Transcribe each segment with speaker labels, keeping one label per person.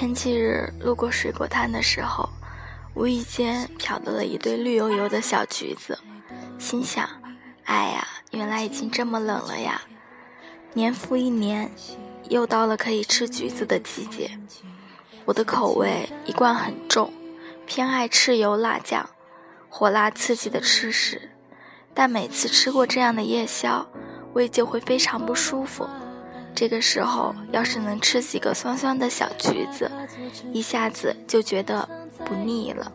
Speaker 1: 前几日路过水果摊的时候，无意间瞟到了一对绿油油的小橘子，心想：哎呀，原来已经这么冷了呀！年复一年，又到了可以吃橘子的季节。我的口味一贯很重，偏爱吃油辣酱，火辣刺激的吃食。但每次吃过这样的夜宵，胃就会非常不舒服。这个时候，要是能吃几个酸酸的小橘子，一下子就觉得不腻了。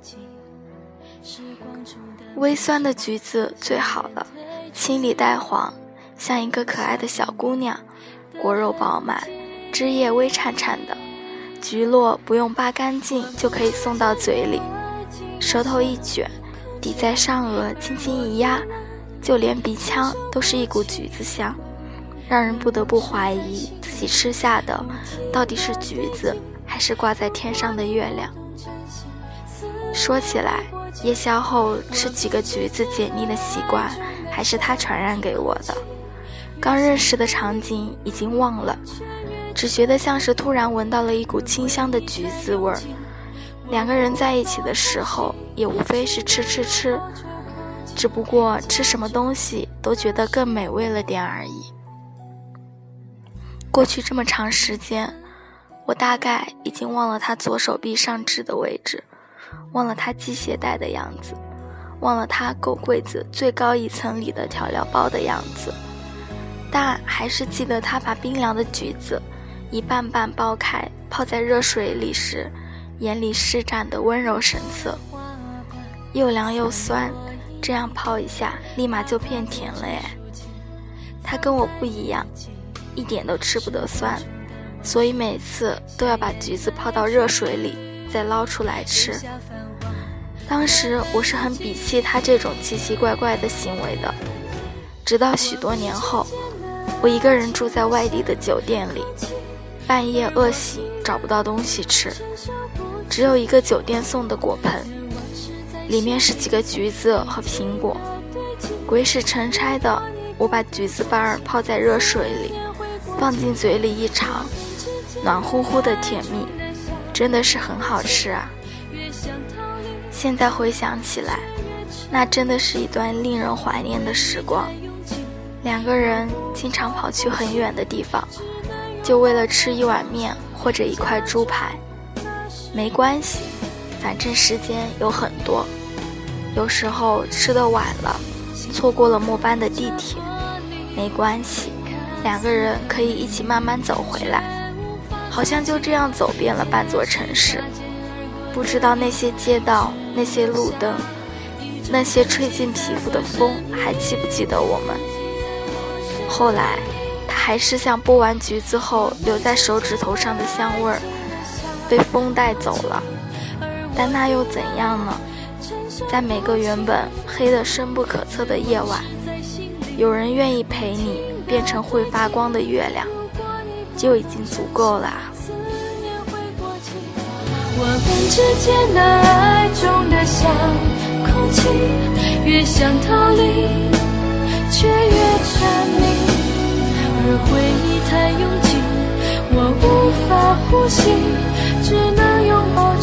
Speaker 1: 微酸的橘子最好了，青里带黄，像一个可爱的小姑娘，果肉饱满，汁液微颤颤的，橘络不用扒干净就可以送到嘴里，舌头一卷，抵在上颚轻轻一压，就连鼻腔都是一股橘子香。让人不得不怀疑自己吃下的到底是橘子还是挂在天上的月亮。说起来，夜宵后吃几个橘子解腻的习惯还是他传染给我的。刚认识的场景已经忘了，只觉得像是突然闻到了一股清香的橘子味儿。两个人在一起的时候，也无非是吃吃吃，只不过吃什么东西都觉得更美味了点而已。过去这么长时间，我大概已经忘了他左手臂上痣的位置，忘了他系鞋带的样子，忘了他够柜子最高一层里的调料包的样子，但还是记得他把冰凉的橘子一瓣瓣剥开，泡在热水里时，眼里施展的温柔神色。又凉又酸，这样泡一下，立马就变甜了耶。他跟我不一样。一点都吃不得酸，所以每次都要把橘子泡到热水里再捞出来吃。当时我是很鄙弃他这种奇奇怪怪的行为的。直到许多年后，我一个人住在外地的酒店里，半夜饿醒找不到东西吃，只有一个酒店送的果盆，里面是几个橘子和苹果。鬼使神差的，我把橘子瓣儿泡在热水里。放进嘴里一尝，暖乎乎的甜蜜，真的是很好吃啊！现在回想起来，那真的是一段令人怀念的时光。两个人经常跑去很远的地方，就为了吃一碗面或者一块猪排。没关系，反正时间有很多。有时候吃的晚了，错过了末班的地铁，没关系。两个人可以一起慢慢走回来，好像就这样走遍了半座城市。不知道那些街道、那些路灯、那些吹进皮肤的风，还记不记得我们？后来，他还是像剥完橘子后留在手指头上的香味儿，被风带走了。但那又怎样呢？在每个原本黑得深不可测的夜晚，有人愿意陪你。变成会发光的月亮，就已经足够了。我们之间的爱重得像空气，越想逃离，却越沉迷。而回忆太拥挤，我无法呼吸。只能拥抱